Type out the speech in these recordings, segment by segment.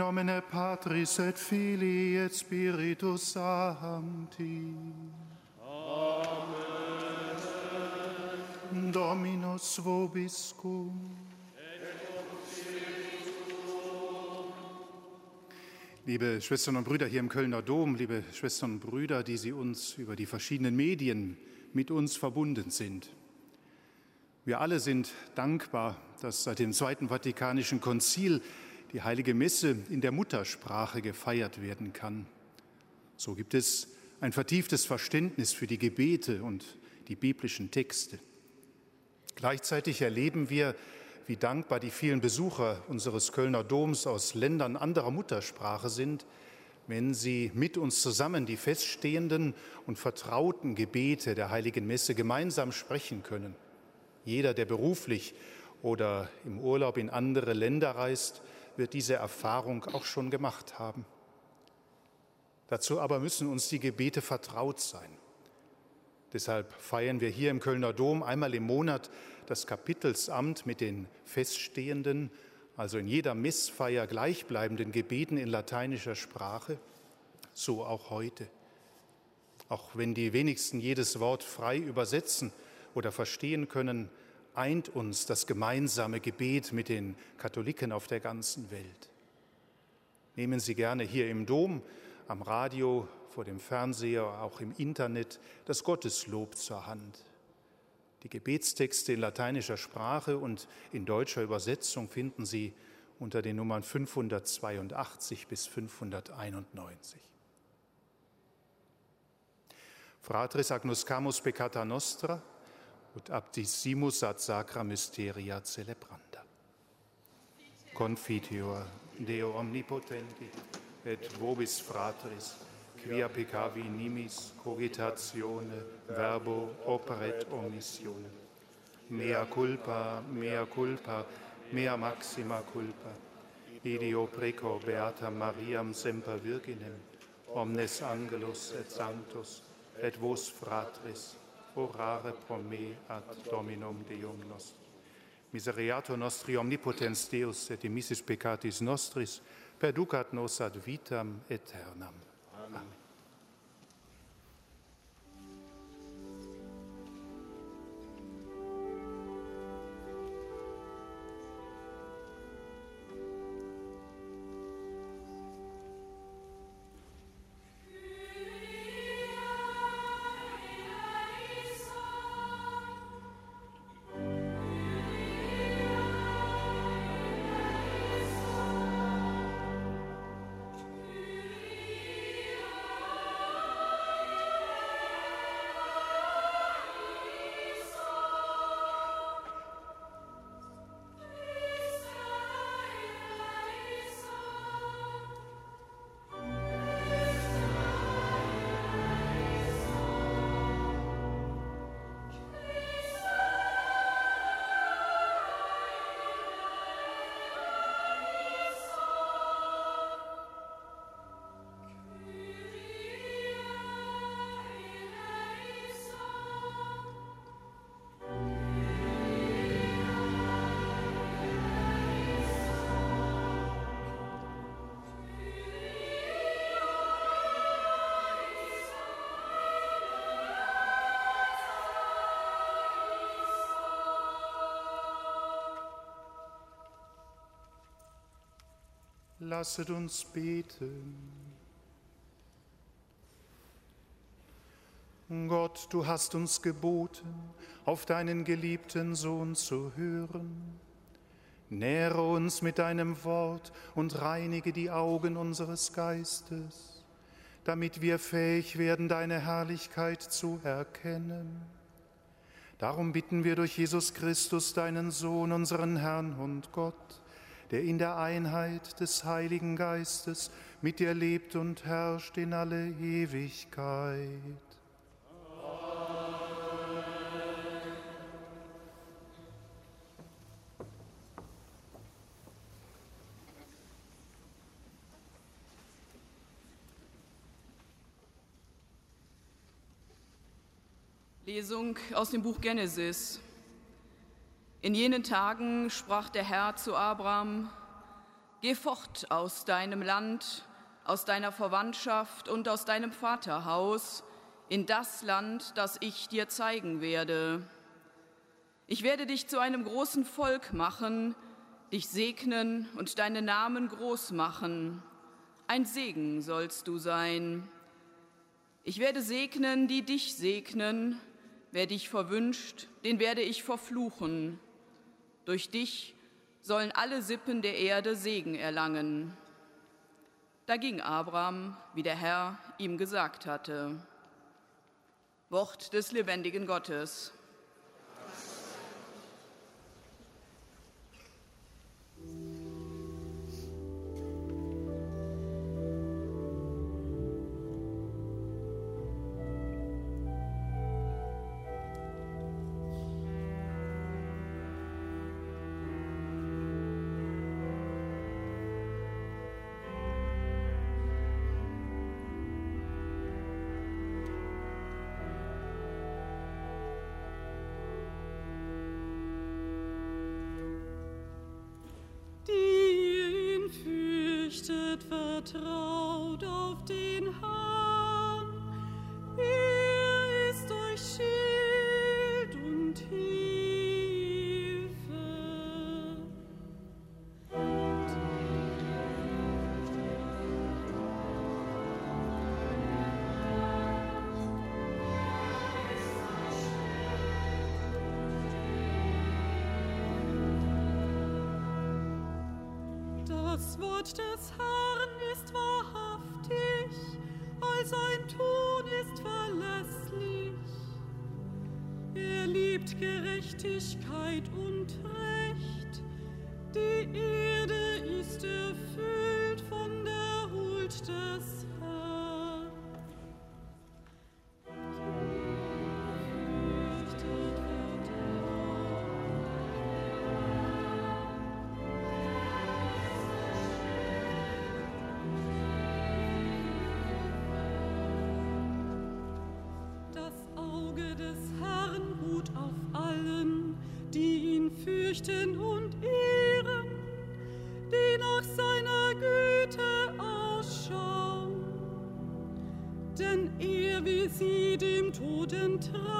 In nomine Patris et Filii et Spiritus Sancti. Amen. Dominus vobiscum. Liebe Schwestern und Brüder hier im Kölner Dom, liebe Schwestern und Brüder, die Sie uns über die verschiedenen Medien mit uns verbunden sind. Wir alle sind dankbar, dass seit dem Zweiten Vatikanischen Konzil die heilige Messe in der Muttersprache gefeiert werden kann. So gibt es ein vertieftes Verständnis für die Gebete und die biblischen Texte. Gleichzeitig erleben wir, wie dankbar die vielen Besucher unseres Kölner Doms aus Ländern anderer Muttersprache sind, wenn sie mit uns zusammen die feststehenden und vertrauten Gebete der heiligen Messe gemeinsam sprechen können. Jeder, der beruflich oder im Urlaub in andere Länder reist, wird diese Erfahrung auch schon gemacht haben. Dazu aber müssen uns die Gebete vertraut sein. Deshalb feiern wir hier im Kölner Dom einmal im Monat das Kapitelsamt mit den feststehenden, also in jeder Missfeier gleichbleibenden Gebeten in lateinischer Sprache, so auch heute. Auch wenn die wenigsten jedes Wort frei übersetzen oder verstehen können, eint uns das gemeinsame Gebet mit den Katholiken auf der ganzen Welt. Nehmen Sie gerne hier im Dom, am Radio, vor dem Fernseher, auch im Internet das Gotteslob zur Hand. Die Gebetstexte in lateinischer Sprache und in deutscher Übersetzung finden Sie unter den Nummern 582 bis 591. Fratris agnoscamus peccata nostra, ut abdissimus ad sacra mysteria celebranda. Confiteor Deo omnipotenti, et vobis fratris, quia peccavi nimis cogitatione, verbo operet omissione. Mea culpa, mea culpa, mea maxima culpa. Idio preco beata Mariam semper virginem, omnes angelus et sanctus, et vos fratris, orare pro me ad Dominum Deum nostrum. Miseriator nostri omnipotens Deus et emissis peccatis nostris, perducat nos ad vitam aeternam. Amen. Amen. Lasset uns beten. Gott, du hast uns geboten, auf deinen geliebten Sohn zu hören. Nähre uns mit deinem Wort und reinige die Augen unseres Geistes, damit wir fähig werden, deine Herrlichkeit zu erkennen. Darum bitten wir durch Jesus Christus, deinen Sohn, unseren Herrn und Gott, der in der Einheit des Heiligen Geistes mit dir lebt und herrscht in alle Ewigkeit. Lesung aus dem Buch Genesis. In jenen Tagen sprach der Herr zu Abraham, Geh fort aus deinem Land, aus deiner Verwandtschaft und aus deinem Vaterhaus in das Land, das ich dir zeigen werde. Ich werde dich zu einem großen Volk machen, dich segnen und deinen Namen groß machen. Ein Segen sollst du sein. Ich werde segnen, die dich segnen. Wer dich verwünscht, den werde ich verfluchen. Durch dich sollen alle Sippen der Erde Segen erlangen. Da ging Abraham, wie der Herr ihm gesagt hatte. Wort des lebendigen Gottes. Wort des Herrn ist wahrhaftig, all sein Tun ist verlässlich. Er liebt Gerechtigkeit dem Toten trägt.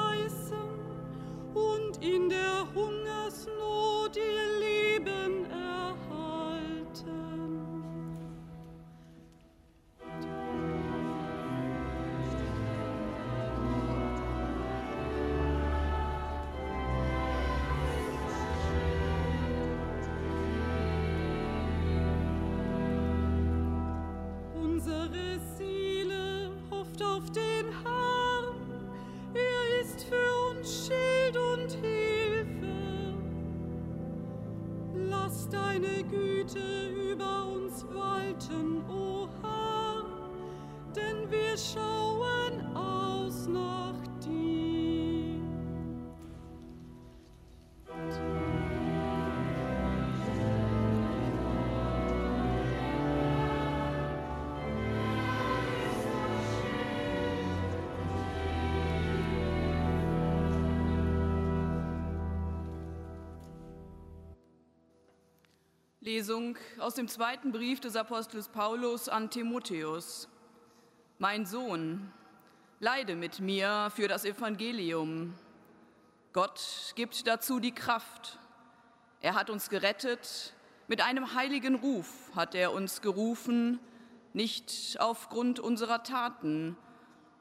Lesung aus dem zweiten Brief des Apostels Paulus an Timotheus. Mein Sohn, leide mit mir für das Evangelium. Gott gibt dazu die Kraft. Er hat uns gerettet, mit einem heiligen Ruf hat er uns gerufen, nicht aufgrund unserer Taten,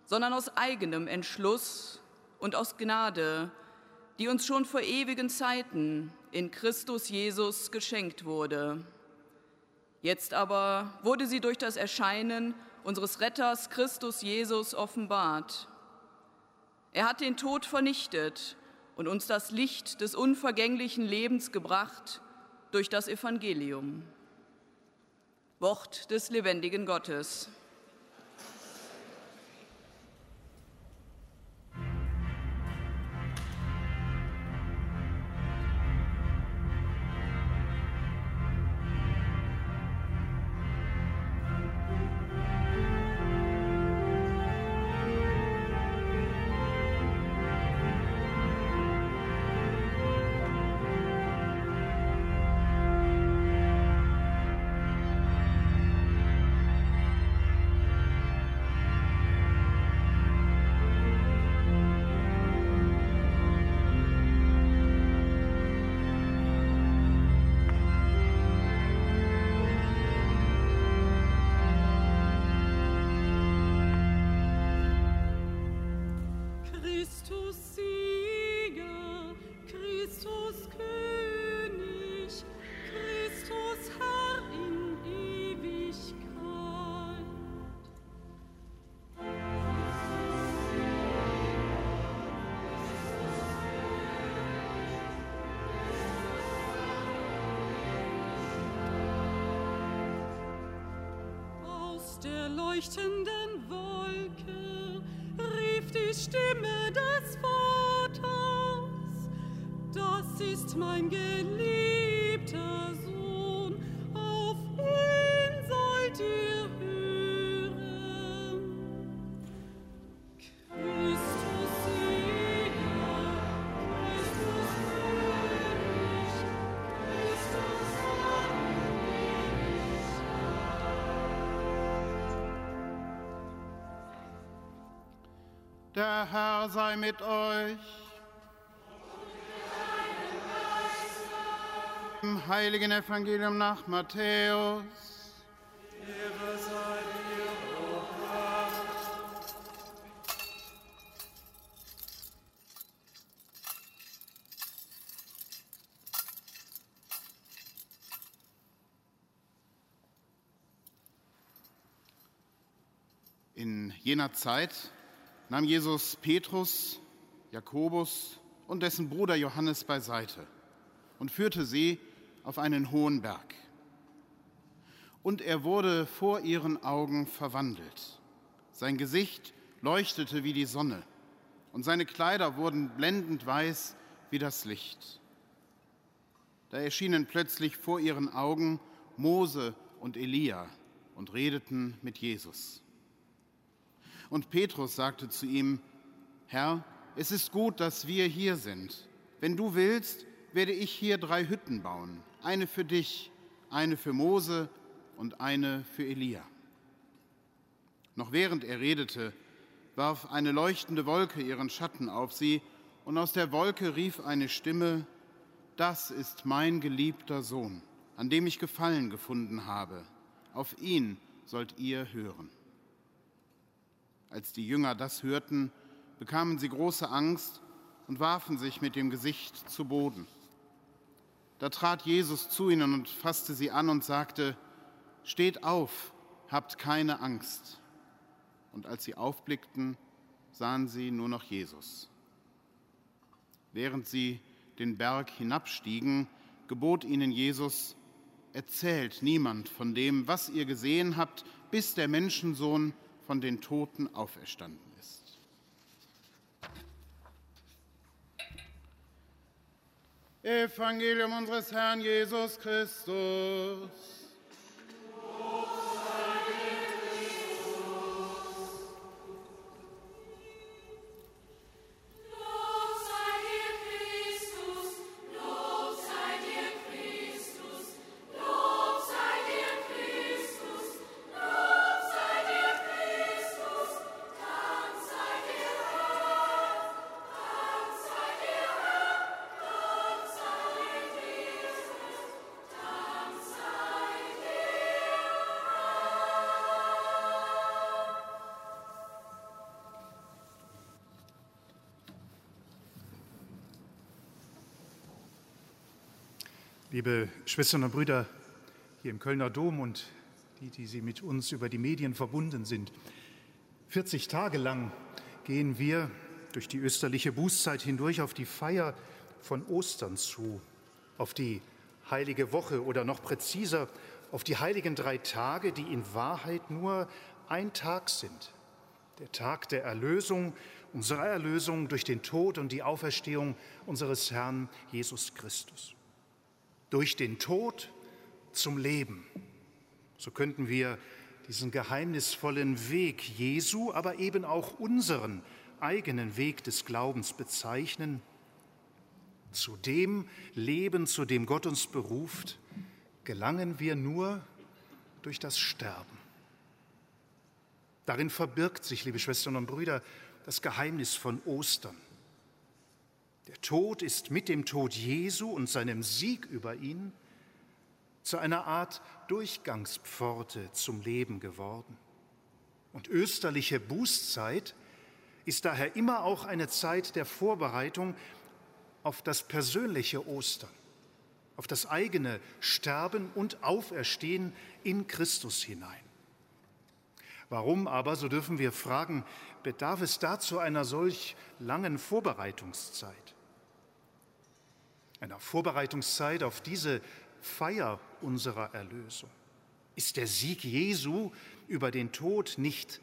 sondern aus eigenem Entschluss und aus Gnade, die uns schon vor ewigen Zeiten in Christus Jesus geschenkt wurde. Jetzt aber wurde sie durch das Erscheinen unseres Retters Christus Jesus offenbart. Er hat den Tod vernichtet und uns das Licht des unvergänglichen Lebens gebracht durch das Evangelium. Wort des lebendigen Gottes. Der leuchtenden Wolke rief die Stimme des Vaters, das ist mein geliebter Der Herr sei mit euch. Im heiligen Evangelium nach Matthäus. In jener Zeit nahm Jesus Petrus, Jakobus und dessen Bruder Johannes beiseite und führte sie auf einen hohen Berg. Und er wurde vor ihren Augen verwandelt. Sein Gesicht leuchtete wie die Sonne und seine Kleider wurden blendend weiß wie das Licht. Da erschienen plötzlich vor ihren Augen Mose und Elia und redeten mit Jesus. Und Petrus sagte zu ihm, Herr, es ist gut, dass wir hier sind. Wenn du willst, werde ich hier drei Hütten bauen, eine für dich, eine für Mose und eine für Elia. Noch während er redete, warf eine leuchtende Wolke ihren Schatten auf sie, und aus der Wolke rief eine Stimme, Das ist mein geliebter Sohn, an dem ich Gefallen gefunden habe. Auf ihn sollt ihr hören. Als die Jünger das hörten, bekamen sie große Angst und warfen sich mit dem Gesicht zu Boden. Da trat Jesus zu ihnen und fasste sie an und sagte, Steht auf, habt keine Angst. Und als sie aufblickten, sahen sie nur noch Jesus. Während sie den Berg hinabstiegen, gebot ihnen Jesus, Erzählt niemand von dem, was ihr gesehen habt, bis der Menschensohn von den Toten auferstanden ist. Evangelium unseres Herrn Jesus Christus. Liebe Schwestern und Brüder hier im Kölner Dom und die, die Sie mit uns über die Medien verbunden sind. 40 Tage lang gehen wir durch die österliche Bußzeit hindurch auf die Feier von Ostern zu, auf die heilige Woche oder noch präziser auf die heiligen drei Tage, die in Wahrheit nur ein Tag sind. Der Tag der Erlösung, unserer Erlösung durch den Tod und die Auferstehung unseres Herrn Jesus Christus durch den Tod zum Leben. So könnten wir diesen geheimnisvollen Weg Jesu, aber eben auch unseren eigenen Weg des Glaubens bezeichnen. Zu dem Leben, zu dem Gott uns beruft, gelangen wir nur durch das Sterben. Darin verbirgt sich, liebe Schwestern und Brüder, das Geheimnis von Ostern. Der Tod ist mit dem Tod Jesu und seinem Sieg über ihn zu einer Art Durchgangspforte zum Leben geworden. Und österliche Bußzeit ist daher immer auch eine Zeit der Vorbereitung auf das persönliche Ostern, auf das eigene Sterben und Auferstehen in Christus hinein. Warum aber, so dürfen wir fragen, bedarf es dazu einer solch langen Vorbereitungszeit? Einer Vorbereitungszeit auf diese Feier unserer Erlösung. Ist der Sieg Jesu über den Tod nicht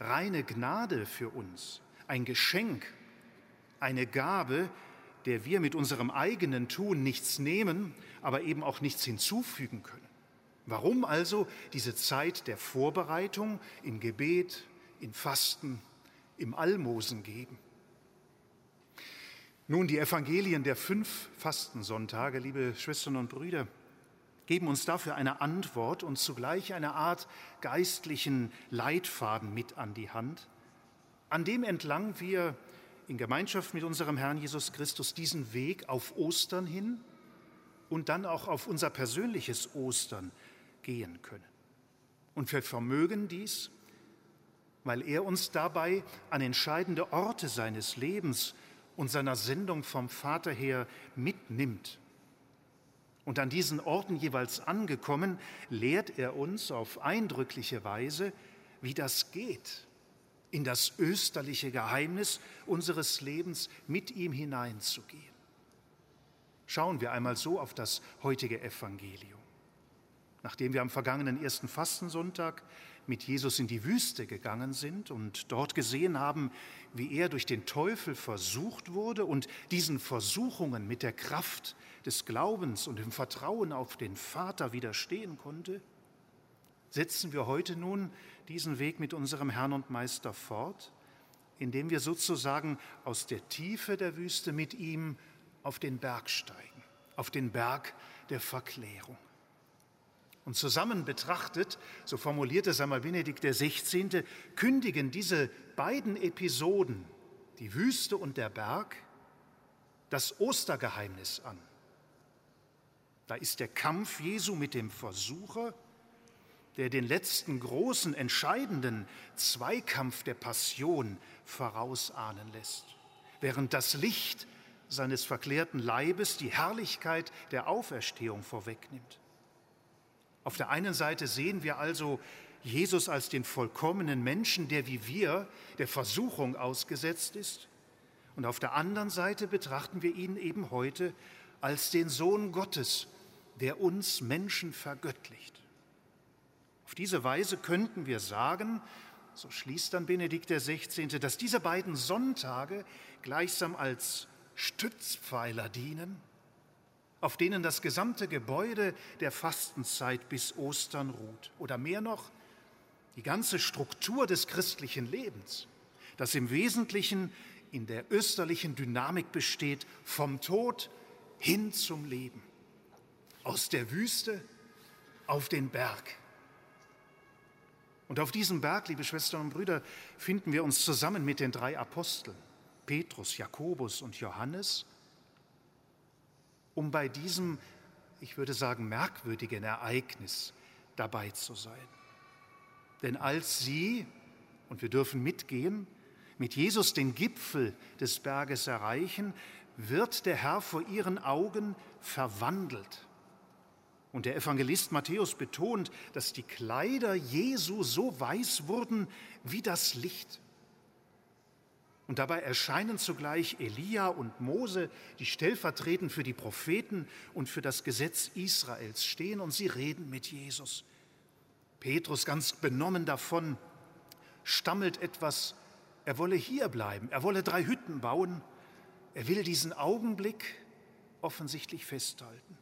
reine Gnade für uns, ein Geschenk, eine Gabe, der wir mit unserem eigenen Tun nichts nehmen, aber eben auch nichts hinzufügen können? Warum also diese Zeit der Vorbereitung im Gebet, im Fasten, im Almosen geben? Nun, die Evangelien der fünf Fastensonntage, liebe Schwestern und Brüder, geben uns dafür eine Antwort und zugleich eine Art geistlichen Leitfaden mit an die Hand, an dem entlang wir in Gemeinschaft mit unserem Herrn Jesus Christus diesen Weg auf Ostern hin und dann auch auf unser persönliches Ostern gehen können. Und wir vermögen dies, weil er uns dabei an entscheidende Orte seines Lebens und seiner Sendung vom Vater her mitnimmt. Und an diesen Orten jeweils angekommen, lehrt er uns auf eindrückliche Weise, wie das geht, in das österliche Geheimnis unseres Lebens mit ihm hineinzugehen. Schauen wir einmal so auf das heutige Evangelium. Nachdem wir am vergangenen ersten Fastensonntag mit Jesus in die Wüste gegangen sind und dort gesehen haben, wie er durch den Teufel versucht wurde und diesen Versuchungen mit der Kraft des Glaubens und dem Vertrauen auf den Vater widerstehen konnte, setzen wir heute nun diesen Weg mit unserem Herrn und Meister fort, indem wir sozusagen aus der Tiefe der Wüste mit ihm auf den Berg steigen, auf den Berg der Verklärung. Und zusammen betrachtet, so formulierte es einmal Benedikt XVI., kündigen diese beiden Episoden, die Wüste und der Berg, das Ostergeheimnis an. Da ist der Kampf Jesu mit dem Versucher, der den letzten großen, entscheidenden Zweikampf der Passion vorausahnen lässt, während das Licht seines verklärten Leibes die Herrlichkeit der Auferstehung vorwegnimmt. Auf der einen Seite sehen wir also Jesus als den vollkommenen Menschen, der wie wir der Versuchung ausgesetzt ist. Und auf der anderen Seite betrachten wir ihn eben heute als den Sohn Gottes, der uns Menschen vergöttlicht. Auf diese Weise könnten wir sagen, so schließt dann Benedikt XVI., dass diese beiden Sonntage gleichsam als Stützpfeiler dienen auf denen das gesamte Gebäude der Fastenzeit bis Ostern ruht. Oder mehr noch, die ganze Struktur des christlichen Lebens, das im Wesentlichen in der österlichen Dynamik besteht, vom Tod hin zum Leben, aus der Wüste auf den Berg. Und auf diesem Berg, liebe Schwestern und Brüder, finden wir uns zusammen mit den drei Aposteln, Petrus, Jakobus und Johannes, um bei diesem, ich würde sagen, merkwürdigen Ereignis dabei zu sein. Denn als sie, und wir dürfen mitgehen, mit Jesus den Gipfel des Berges erreichen, wird der Herr vor ihren Augen verwandelt. Und der Evangelist Matthäus betont, dass die Kleider Jesu so weiß wurden wie das Licht. Und dabei erscheinen zugleich Elia und Mose, die stellvertretend für die Propheten und für das Gesetz Israels stehen, und sie reden mit Jesus. Petrus, ganz benommen davon, stammelt etwas, er wolle hier bleiben, er wolle drei Hütten bauen, er will diesen Augenblick offensichtlich festhalten.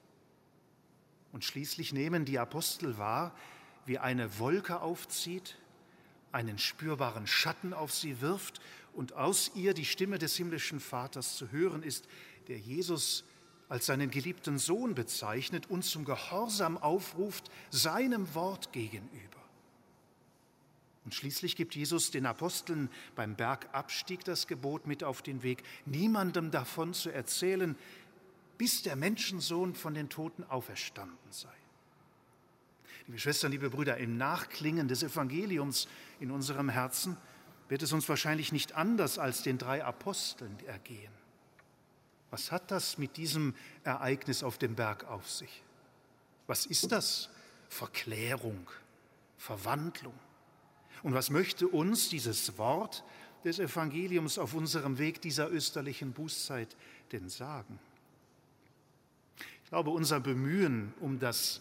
Und schließlich nehmen die Apostel wahr, wie eine Wolke aufzieht, einen spürbaren Schatten auf sie wirft und aus ihr die Stimme des himmlischen Vaters zu hören ist, der Jesus als seinen geliebten Sohn bezeichnet und zum Gehorsam aufruft seinem Wort gegenüber. Und schließlich gibt Jesus den Aposteln beim Bergabstieg das Gebot mit auf den Weg, niemandem davon zu erzählen, bis der Menschensohn von den Toten auferstanden sei. Liebe Schwestern, liebe Brüder, im Nachklingen des Evangeliums in unserem Herzen wird es uns wahrscheinlich nicht anders als den drei Aposteln ergehen. Was hat das mit diesem Ereignis auf dem Berg auf sich? Was ist das? Verklärung, Verwandlung. Und was möchte uns dieses Wort des Evangeliums auf unserem Weg dieser österlichen Bußzeit denn sagen? Ich glaube, unser Bemühen um das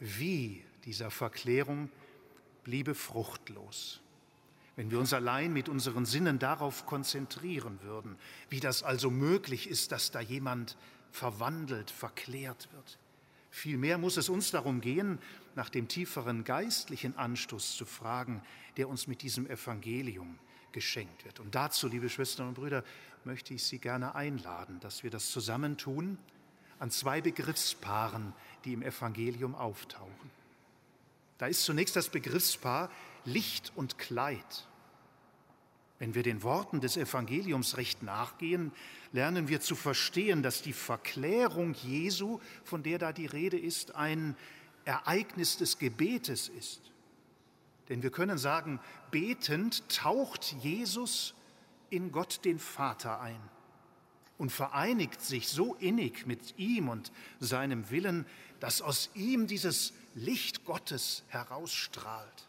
Wie dieser Verklärung bliebe fruchtlos. Wenn wir uns allein mit unseren Sinnen darauf konzentrieren würden, wie das also möglich ist, dass da jemand verwandelt, verklärt wird. Vielmehr muss es uns darum gehen, nach dem tieferen geistlichen Anstoß zu fragen, der uns mit diesem Evangelium geschenkt wird. Und dazu, liebe Schwestern und Brüder, möchte ich Sie gerne einladen, dass wir das zusammentun an zwei Begriffspaaren, die im Evangelium auftauchen. Da ist zunächst das Begriffspaar Licht und Kleid. Wenn wir den Worten des Evangeliums recht nachgehen, lernen wir zu verstehen, dass die Verklärung Jesu, von der da die Rede ist, ein Ereignis des Gebetes ist. Denn wir können sagen, betend taucht Jesus in Gott den Vater ein und vereinigt sich so innig mit ihm und seinem Willen, dass aus ihm dieses Licht Gottes herausstrahlt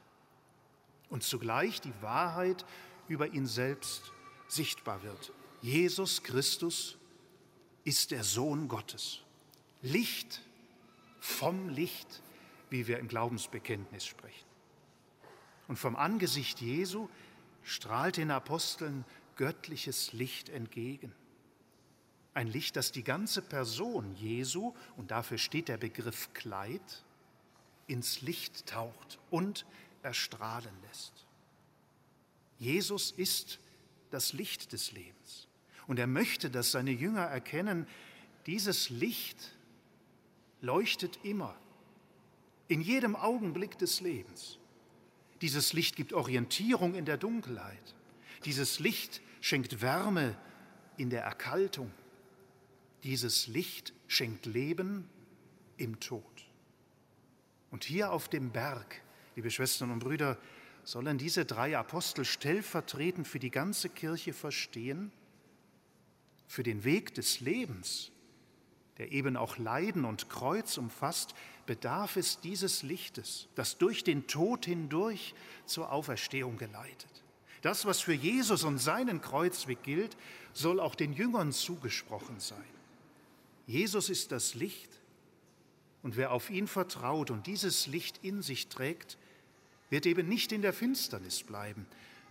und zugleich die Wahrheit über ihn selbst sichtbar wird. Jesus Christus ist der Sohn Gottes. Licht vom Licht, wie wir im Glaubensbekenntnis sprechen. Und vom Angesicht Jesu strahlt den Aposteln göttliches Licht entgegen. Ein Licht, das die ganze Person Jesu, und dafür steht der Begriff Kleid, ins Licht taucht und erstrahlen lässt. Jesus ist das Licht des Lebens. Und er möchte, dass seine Jünger erkennen, dieses Licht leuchtet immer, in jedem Augenblick des Lebens. Dieses Licht gibt Orientierung in der Dunkelheit. Dieses Licht schenkt Wärme in der Erkaltung. Dieses Licht schenkt Leben im Tod. Und hier auf dem Berg, liebe Schwestern und Brüder, sollen diese drei Apostel stellvertretend für die ganze Kirche verstehen, für den Weg des Lebens, der eben auch Leiden und Kreuz umfasst, bedarf es dieses Lichtes, das durch den Tod hindurch zur Auferstehung geleitet. Das, was für Jesus und seinen Kreuzweg gilt, soll auch den Jüngern zugesprochen sein. Jesus ist das Licht und wer auf ihn vertraut und dieses Licht in sich trägt, wird eben nicht in der Finsternis bleiben.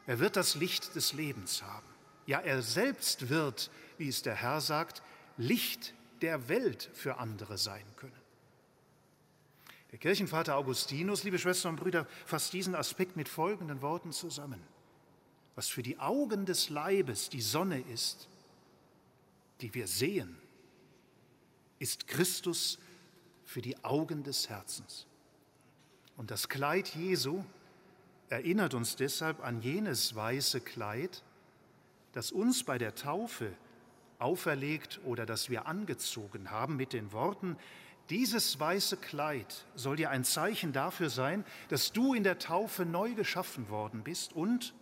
Er wird das Licht des Lebens haben. Ja, er selbst wird, wie es der Herr sagt, Licht der Welt für andere sein können. Der Kirchenvater Augustinus, liebe Schwestern und Brüder, fasst diesen Aspekt mit folgenden Worten zusammen. Was für die Augen des Leibes die Sonne ist, die wir sehen, ist Christus für die Augen des Herzens. Und das Kleid Jesu erinnert uns deshalb an jenes weiße Kleid, das uns bei der Taufe auferlegt oder das wir angezogen haben mit den Worten, dieses weiße Kleid soll dir ein Zeichen dafür sein, dass du in der Taufe neu geschaffen worden bist und,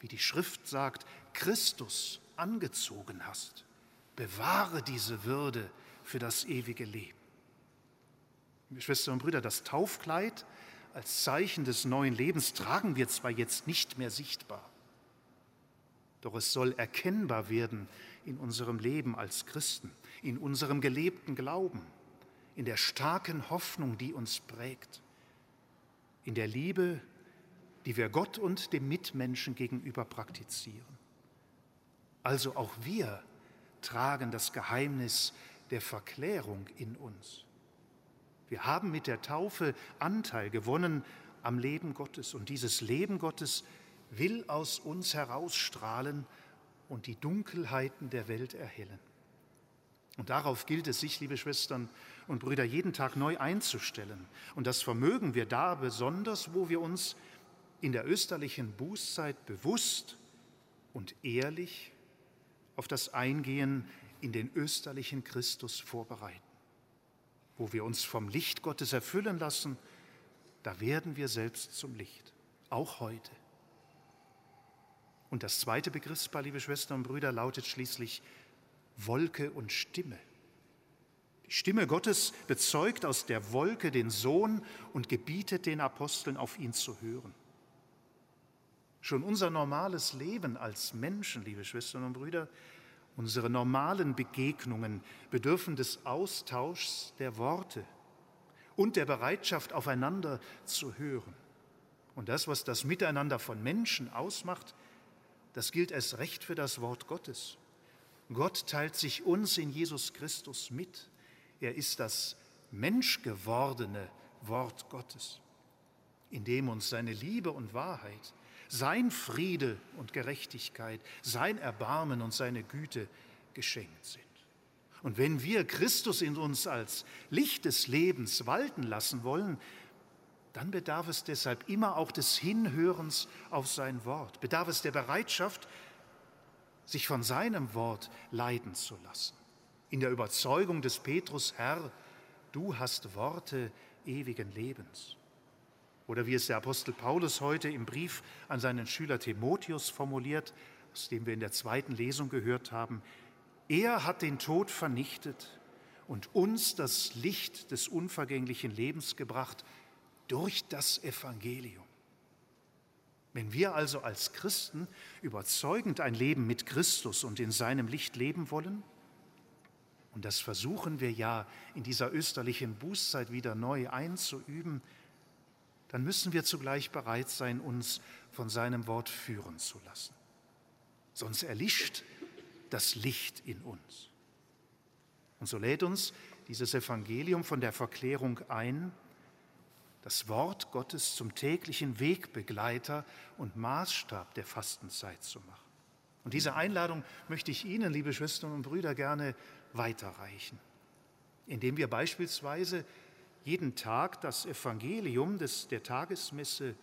wie die Schrift sagt, Christus angezogen hast. Bewahre diese Würde für das ewige Leben. Schwestern und Brüder, das Taufkleid als Zeichen des neuen Lebens tragen wir zwar jetzt nicht mehr sichtbar, doch es soll erkennbar werden in unserem Leben als Christen, in unserem gelebten Glauben, in der starken Hoffnung, die uns prägt, in der Liebe, die wir Gott und dem Mitmenschen gegenüber praktizieren. Also auch wir tragen das Geheimnis der Verklärung in uns. Wir haben mit der Taufe Anteil gewonnen am Leben Gottes und dieses Leben Gottes will aus uns herausstrahlen und die Dunkelheiten der Welt erhellen. Und darauf gilt es sich, liebe Schwestern und Brüder, jeden Tag neu einzustellen. Und das vermögen wir da besonders, wo wir uns in der österlichen Bußzeit bewusst und ehrlich auf das Eingehen in den österlichen Christus vorbereiten wo wir uns vom Licht Gottes erfüllen lassen, da werden wir selbst zum Licht, auch heute. Und das zweite Begriffspaar, liebe Schwestern und Brüder, lautet schließlich Wolke und Stimme. Die Stimme Gottes bezeugt aus der Wolke den Sohn und gebietet den Aposteln, auf ihn zu hören. Schon unser normales Leben als Menschen, liebe Schwestern und Brüder, Unsere normalen Begegnungen bedürfen des Austauschs der Worte und der Bereitschaft, aufeinander zu hören. Und das, was das Miteinander von Menschen ausmacht, das gilt erst recht für das Wort Gottes. Gott teilt sich uns in Jesus Christus mit. Er ist das menschgewordene Wort Gottes, in dem uns seine Liebe und Wahrheit, sein Friede und Gerechtigkeit, sein Erbarmen und seine Güte geschenkt sind. Und wenn wir Christus in uns als Licht des Lebens walten lassen wollen, dann bedarf es deshalb immer auch des Hinhörens auf sein Wort, bedarf es der Bereitschaft, sich von seinem Wort leiten zu lassen. In der Überzeugung des Petrus, Herr, du hast Worte ewigen Lebens. Oder wie es der Apostel Paulus heute im Brief an seinen Schüler Timotheus formuliert, aus dem wir in der zweiten Lesung gehört haben, er hat den Tod vernichtet und uns das Licht des unvergänglichen Lebens gebracht durch das Evangelium. Wenn wir also als Christen überzeugend ein Leben mit Christus und in seinem Licht leben wollen, und das versuchen wir ja in dieser österlichen Bußzeit wieder neu einzuüben, dann müssen wir zugleich bereit sein, uns von seinem Wort führen zu lassen. Sonst erlischt das Licht in uns. Und so lädt uns dieses Evangelium von der Verklärung ein, das Wort Gottes zum täglichen Wegbegleiter und Maßstab der Fastenzeit zu machen. Und diese Einladung möchte ich Ihnen, liebe Schwestern und Brüder, gerne weiterreichen, indem wir beispielsweise jeden Tag das Evangelium des, der Tagesmesse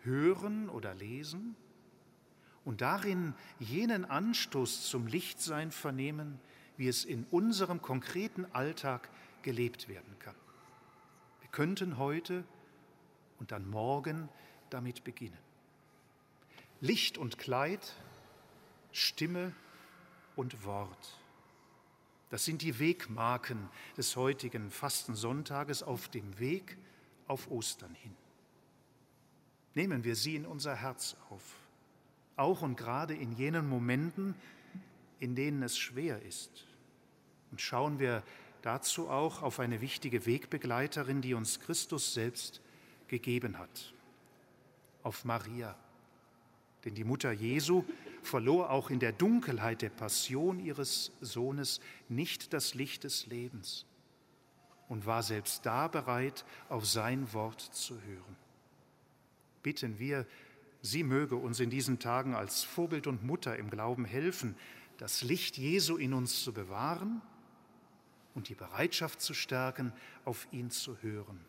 hören oder lesen und darin jenen Anstoß zum Lichtsein vernehmen, wie es in unserem konkreten Alltag gelebt werden kann. Wir könnten heute und dann morgen damit beginnen. Licht und Kleid, Stimme und Wort. Das sind die Wegmarken des heutigen Fastensonntages auf dem Weg auf Ostern hin. Nehmen wir sie in unser Herz auf, auch und gerade in jenen Momenten, in denen es schwer ist. Und schauen wir dazu auch auf eine wichtige Wegbegleiterin, die uns Christus selbst gegeben hat, auf Maria. Denn die Mutter Jesu verlor auch in der Dunkelheit der Passion ihres Sohnes nicht das Licht des Lebens und war selbst da bereit, auf sein Wort zu hören. Bitten wir, sie möge uns in diesen Tagen als Vorbild und Mutter im Glauben helfen, das Licht Jesu in uns zu bewahren und die Bereitschaft zu stärken, auf ihn zu hören.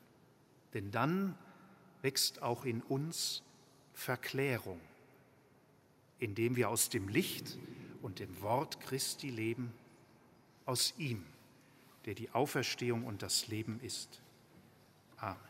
Denn dann wächst auch in uns Verklärung, indem wir aus dem Licht und dem Wort Christi leben, aus ihm, der die Auferstehung und das Leben ist. Amen.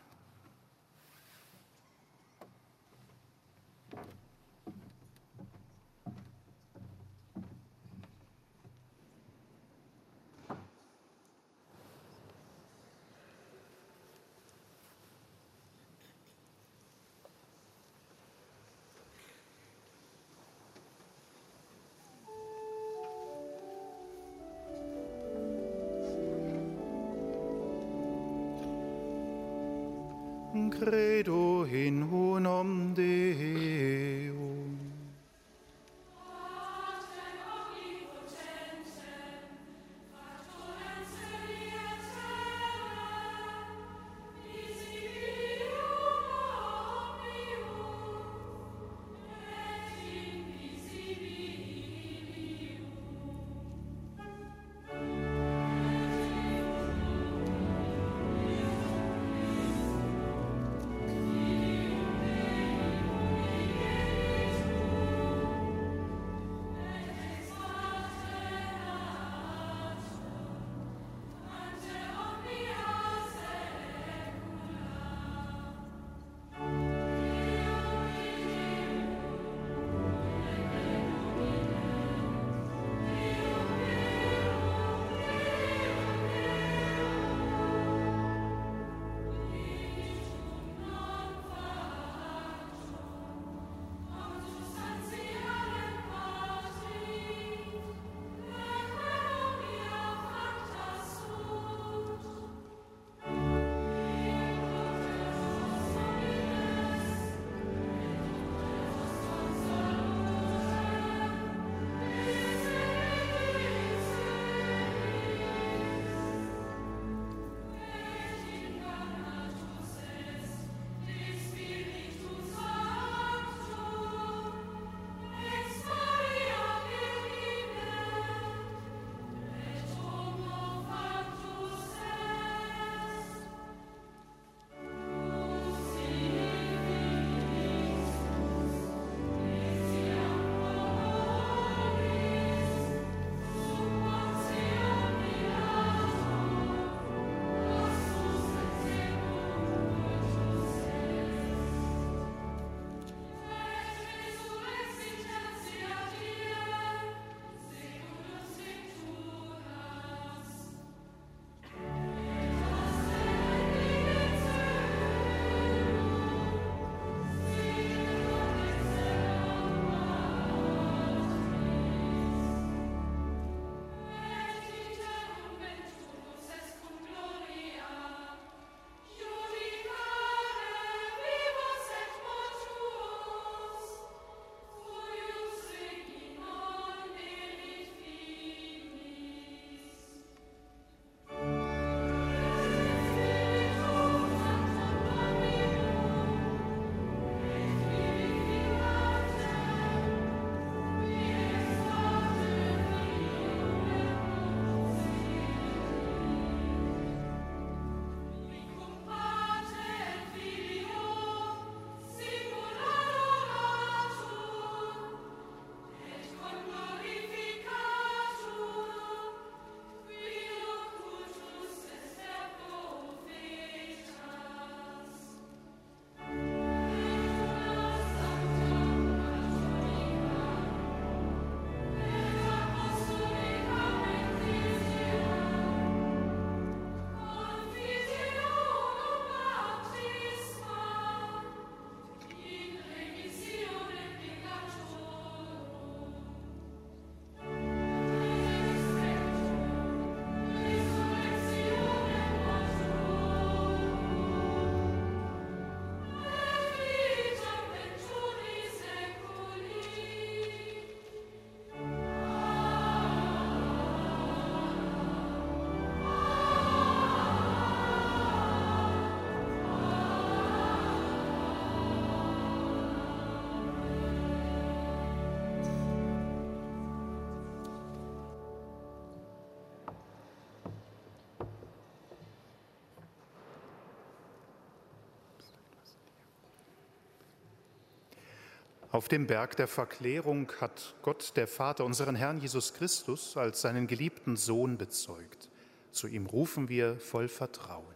Auf dem Berg der Verklärung hat Gott der Vater unseren Herrn Jesus Christus als seinen geliebten Sohn bezeugt. Zu ihm rufen wir voll Vertrauen.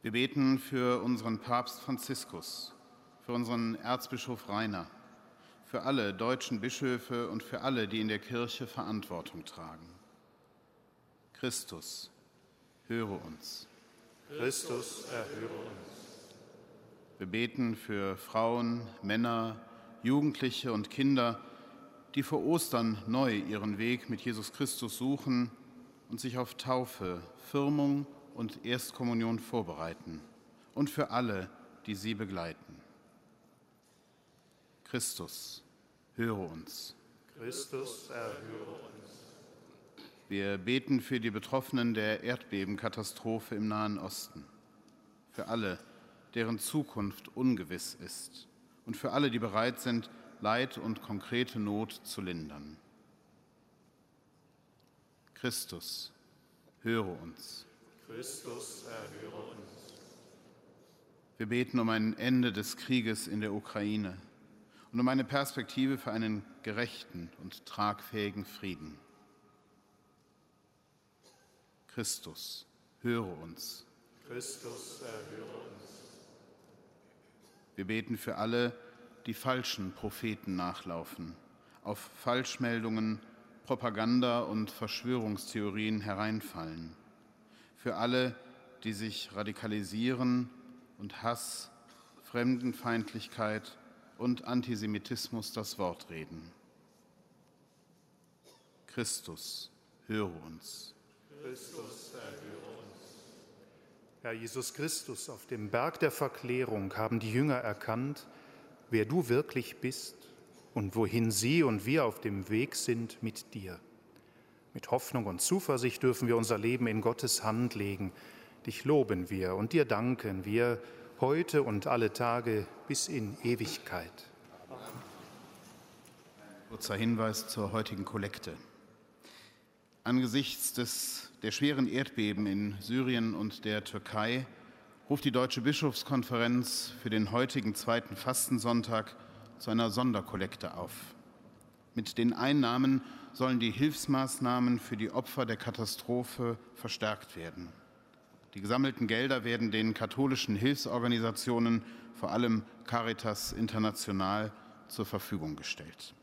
Wir beten für unseren Papst Franziskus, für unseren Erzbischof Rainer, für alle deutschen Bischöfe und für alle, die in der Kirche Verantwortung tragen. Christus, höre uns. Christus, erhöre uns. Wir beten für Frauen, Männer, Jugendliche und Kinder, die vor Ostern neu ihren Weg mit Jesus Christus suchen und sich auf Taufe, Firmung und Erstkommunion vorbereiten. Und für alle, die sie begleiten. Christus, höre uns. Christus, erhöre uns. Wir beten für die Betroffenen der Erdbebenkatastrophe im Nahen Osten, für alle, deren Zukunft ungewiss ist und für alle, die bereit sind, Leid und konkrete Not zu lindern. Christus, höre uns. Christus, erhöre uns. Wir beten um ein Ende des Krieges in der Ukraine und um eine Perspektive für einen gerechten und tragfähigen Frieden. Christus, höre uns. Christus, erhöre uns. Wir beten für alle, die falschen Propheten nachlaufen, auf Falschmeldungen, Propaganda und Verschwörungstheorien hereinfallen. Für alle, die sich radikalisieren und Hass, Fremdenfeindlichkeit und Antisemitismus das Wort reden. Christus, höre uns. Christus, erhöre uns. Herr Jesus Christus, auf dem Berg der Verklärung haben die Jünger erkannt, wer du wirklich bist und wohin sie und wir auf dem Weg sind mit dir. Mit Hoffnung und Zuversicht dürfen wir unser Leben in Gottes Hand legen. Dich loben wir und dir danken wir heute und alle Tage bis in Ewigkeit. Kurzer Hinweis zur heutigen Kollekte. Angesichts des, der schweren Erdbeben in Syrien und der Türkei ruft die Deutsche Bischofskonferenz für den heutigen zweiten Fastensonntag zu einer Sonderkollekte auf. Mit den Einnahmen sollen die Hilfsmaßnahmen für die Opfer der Katastrophe verstärkt werden. Die gesammelten Gelder werden den katholischen Hilfsorganisationen, vor allem Caritas International, zur Verfügung gestellt.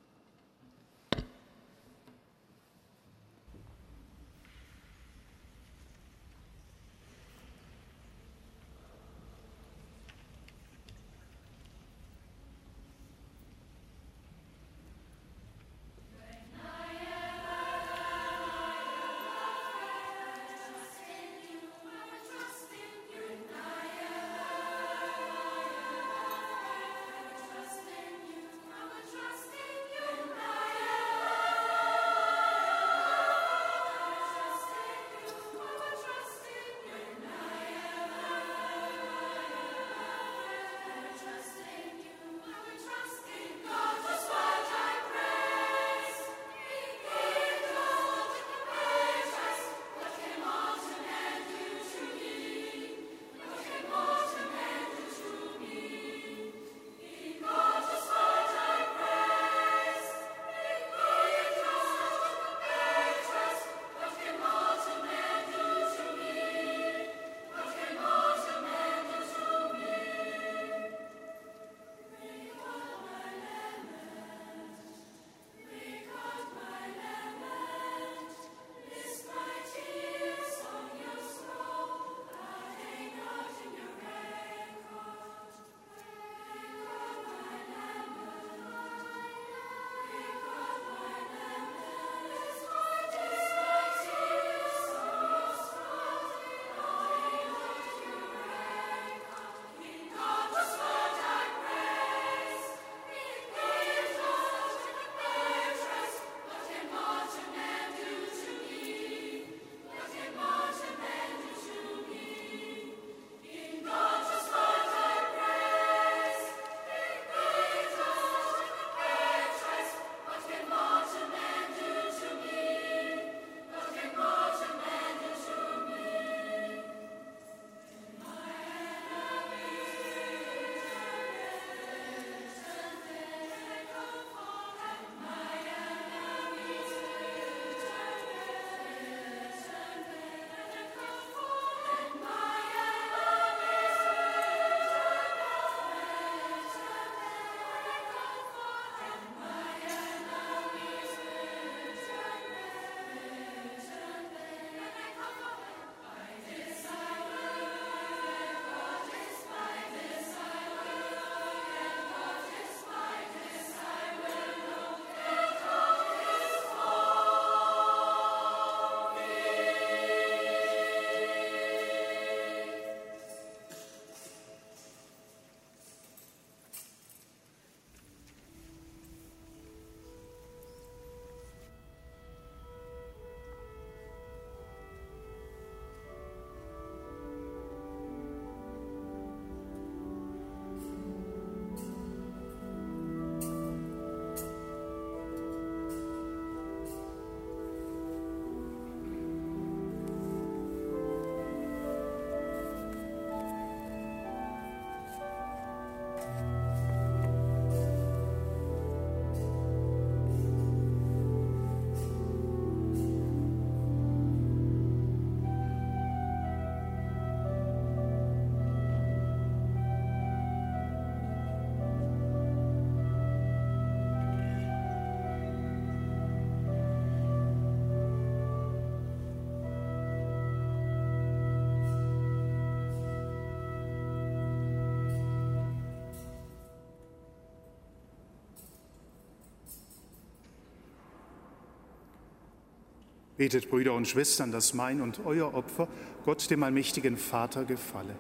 Betet, Brüder und Schwestern, dass mein und euer Opfer Gott, dem allmächtigen Vater, gefalle.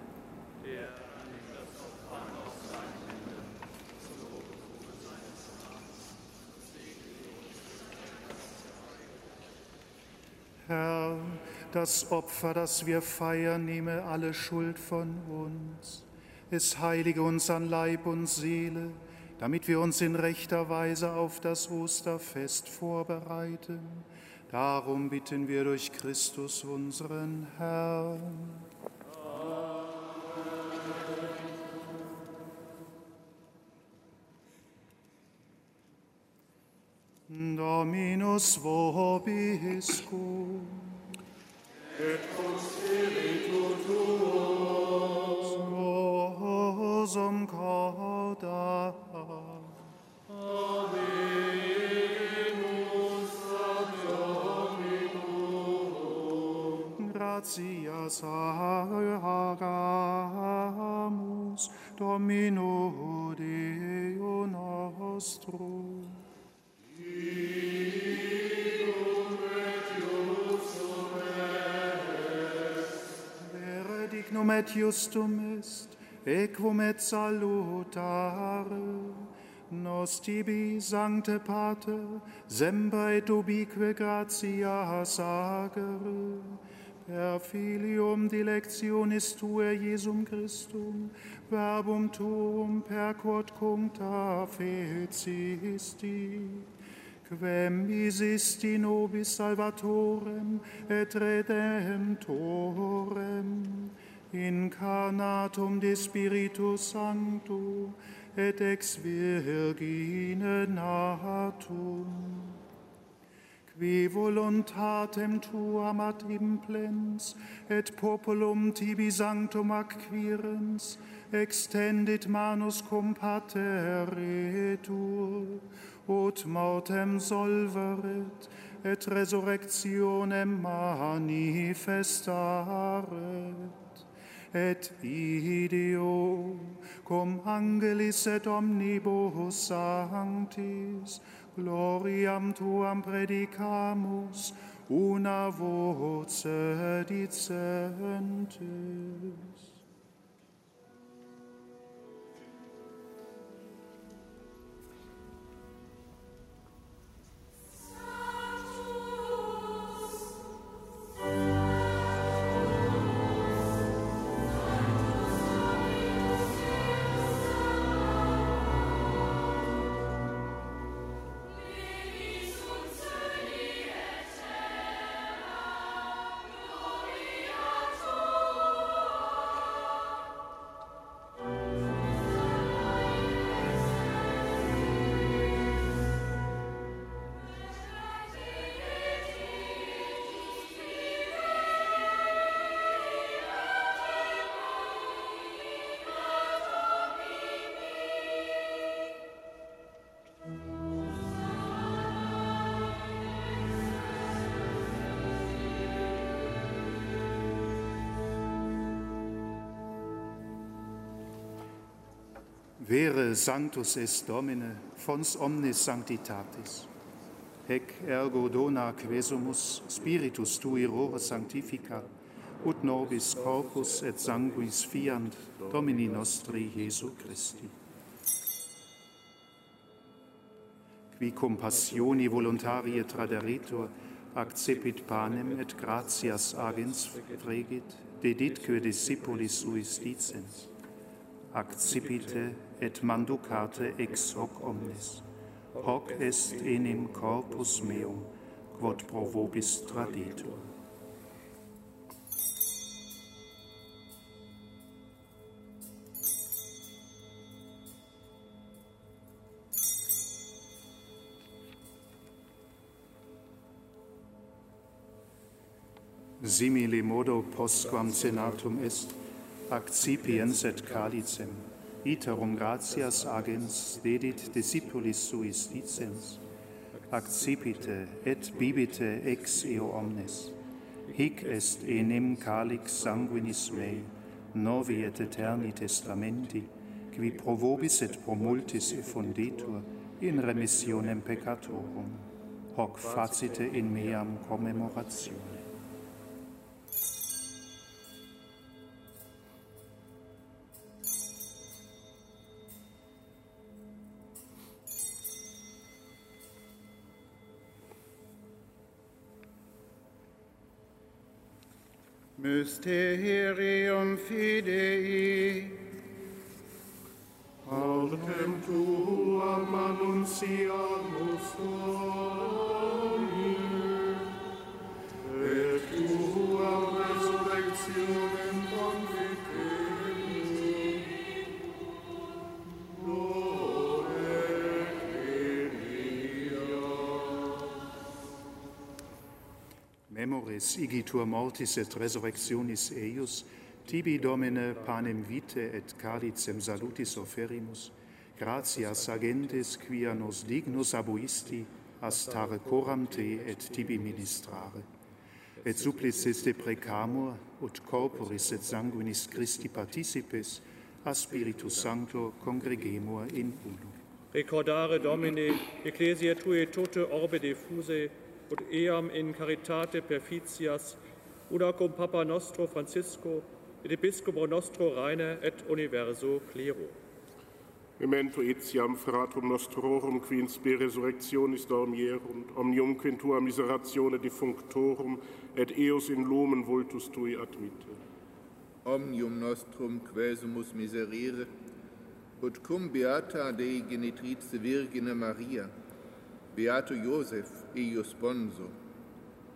Herr, das Opfer, das wir feiern, nehme alle Schuld von uns. Es heilige uns an Leib und Seele, damit wir uns in rechter Weise auf das Osterfest vorbereiten. Darum bitten wir durch Christus unseren Herrn. Dominus vobiscum. Et cum spiritu tuo. Sum cauda. Gratias agamus Domino Deo nostro. Vere dignum et justum est, equum et salutare, nos tibi, Sancte Pater, semper et ubique gratias agere, per filium dilectionis Tuae Jesum Christum, verbum tuum per quod cuncta fecisti, quem isisti nobis salvatorem et redemptorem, incarnatum de Spiritus Sancto et ex Virgine natum qui voluntatem tuam ad implens, et populum tibi sanctum acquirens, extendit manus cum pateretur, ut mortem solveret, et resurrectionem manifestaret. Et ideo cum angelis et omnibus sanctis gloriam tuam predicamus una voce dicentes Vere sanctus est Domine, fons omnis sanctitatis. Hec ergo dona quesumus spiritus tui rore sanctifica, ut nobis corpus et sanguis fiant Domini nostri Jesu Christi. Qui cum passioni voluntarie traderetur, accepit panem et gratias agens fregit, deditque discipulis suis dicens. Accipite et manducate ex hoc omnis. Hoc est enim corpus meum, quod pro vobis traditur. Simile modo postquam senatum est, accipiens et calicem, iterum gratias agens dedit discipulis suis dicens, accipite et bibite ex eo omnes. Hic est enim calix sanguinis mei, novi et eterni testamenti, qui pro vobis et pro multis effunditur in remissionem peccatorum. hoc facite in meam commemoratione. Mysterium Fidei. Autem tuam annunciamus Domine, memoris igitur mortis et resurrectionis eius, tibi Domine panem vitae et calicem salutis offerimus, gratias agentes quia nos dignus abuisti, astare coram te et tibi ministrare. Et supplices te precamur, ut corporis et sanguinis Christi participes, a Spiritus Sancto congregemur in uno. Recordare Domine, ecclesia tue tote orbe diffuse, ut eam in caritate perficias, una cum Papa nostro Francisco, et Episcopo nostro Reine et universo clero. Memento etiam fratum nostrorum qui in spe resurrectionis dormierunt, omnium quintua miseratione defunctorum, et eos in lumen vultus tui admitte. omnium nostrum quesumus miserere, ut cum beata Dei genitrice Virgine Maria, beato Joseph, eius sponso,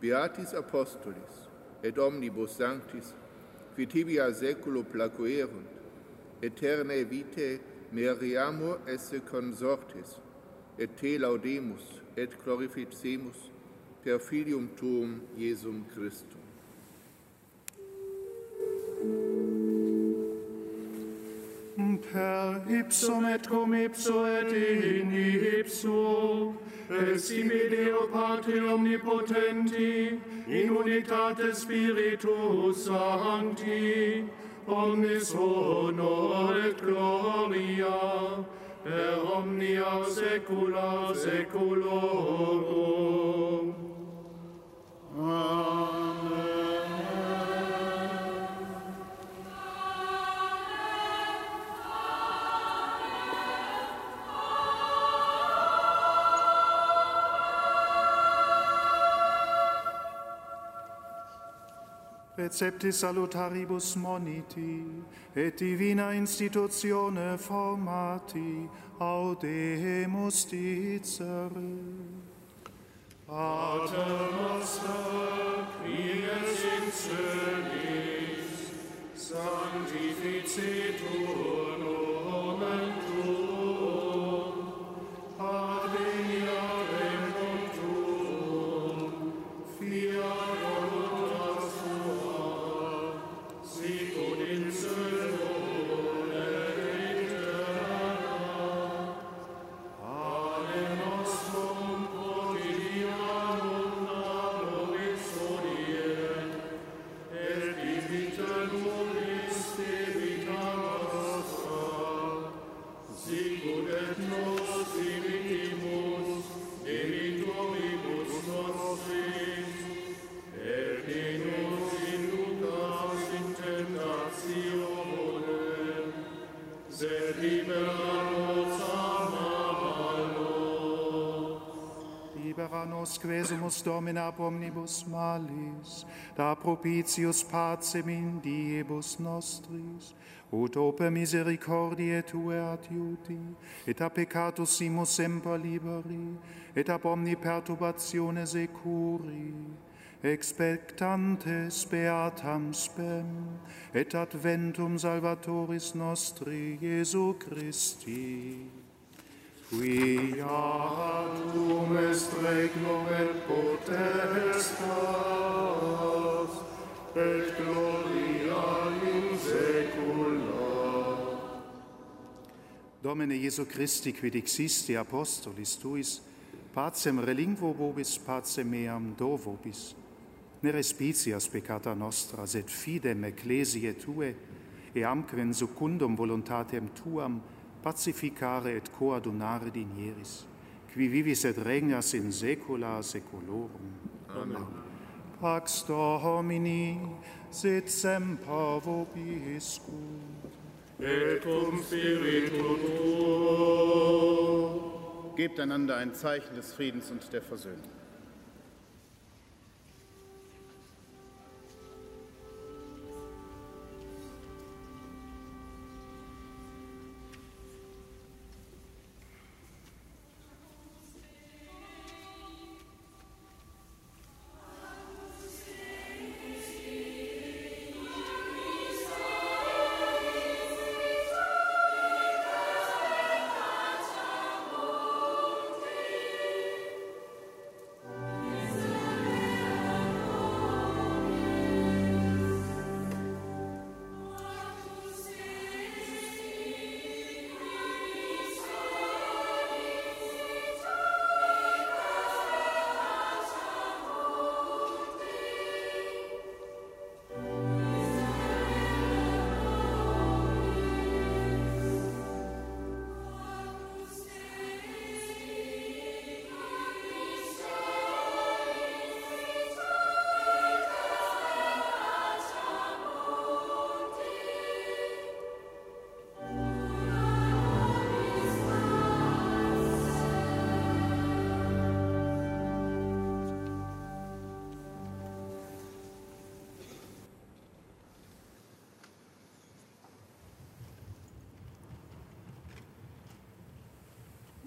beatis apostolis, et omnibus sanctis, qui tibia seculo placuerunt, aeternae vitae meriamur esse consortis, et te laudemus, et glorificemus, per filium tuum Iesum Christum. per ipsum et cum ipso et in ipso est sibi Deo Patri Omnipotenti in unitate Spiritus Sancti omnis honor et gloria per omnia saecula saeculorum. Amen Receptis salutaribus moniti, et divina institutione formati, audemus dicere. Pater noster, qui es in celis, sanctificetur ab omnibus malis, da propitius pacem in diebus nostris, ut oper misericordiae Tue adiuti, et a peccatus simus semper liberi, et ab omni perturbatione securi, expectantes beatam spem, et adventum salvatoris nostri Jesu Christi. Quia tum est regnum et potestas, et gloria in saecula. Domine Jesu Christi, quid existi apostolis tuis, pacem relingvo vobis, pacem meam do vobis. Ne respicias peccata nostra, sed fidem ecclesiae tue, eamquem secundum voluntatem tuam, pacificare et coadunare dinieris, qui vivis et regnas in saecula saeculorum. Amen. Pax Domini, sit semper vobiscum. Et cum spiritu Gebt einander ein Zeichen des Friedens und der Versöhnung.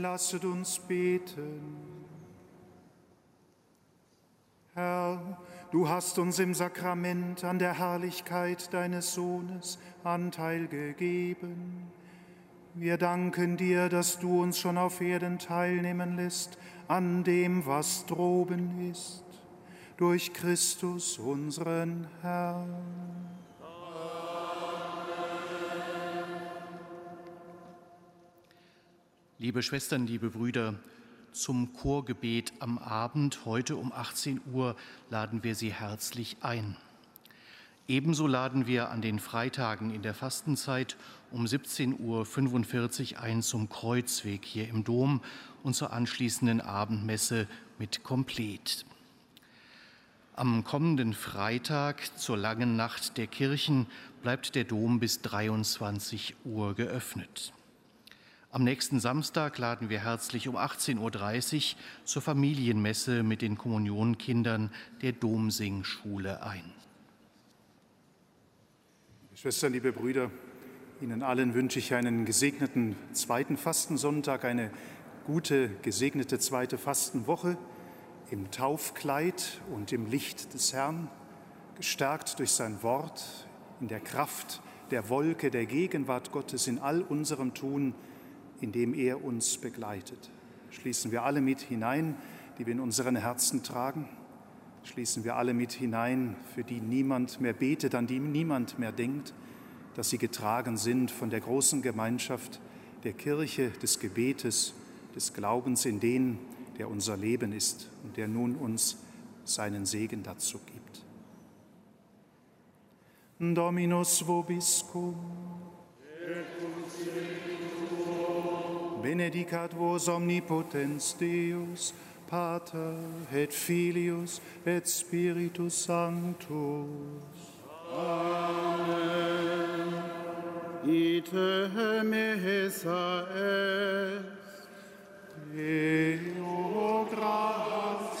Lasset uns beten. Herr, du hast uns im Sakrament an der Herrlichkeit deines Sohnes Anteil gegeben. Wir danken dir, dass du uns schon auf Erden teilnehmen lässt an dem, was droben ist. Durch Christus unseren Herrn. Liebe Schwestern, liebe Brüder, zum Chorgebet am Abend heute um 18 Uhr laden wir Sie herzlich ein. Ebenso laden wir an den Freitagen in der Fastenzeit um 17.45 Uhr ein zum Kreuzweg hier im Dom und zur anschließenden Abendmesse mit Komplet. Am kommenden Freitag zur langen Nacht der Kirchen bleibt der Dom bis 23 Uhr geöffnet. Am nächsten Samstag laden wir herzlich um 18.30 Uhr zur Familienmesse mit den Kommunionkindern der Domsingschule ein. Liebe Schwestern, liebe Brüder, Ihnen allen wünsche ich einen gesegneten zweiten Fastensonntag, eine gute, gesegnete zweite Fastenwoche im Taufkleid und im Licht des Herrn, gestärkt durch sein Wort, in der Kraft der Wolke der Gegenwart Gottes in all unserem Tun in dem er uns begleitet. Schließen wir alle mit hinein, die wir in unseren Herzen tragen. Schließen wir alle mit hinein, für die niemand mehr betet, an die niemand mehr denkt, dass sie getragen sind von der großen Gemeinschaft der Kirche, des Gebetes, des Glaubens in den, der unser Leben ist und der nun uns seinen Segen dazu gibt. Dominus vobiscum. benedicat vos omnipotens Deus, Pater et Filius et Spiritus Sanctus. Amen. Ite mesa est, Deo gratia.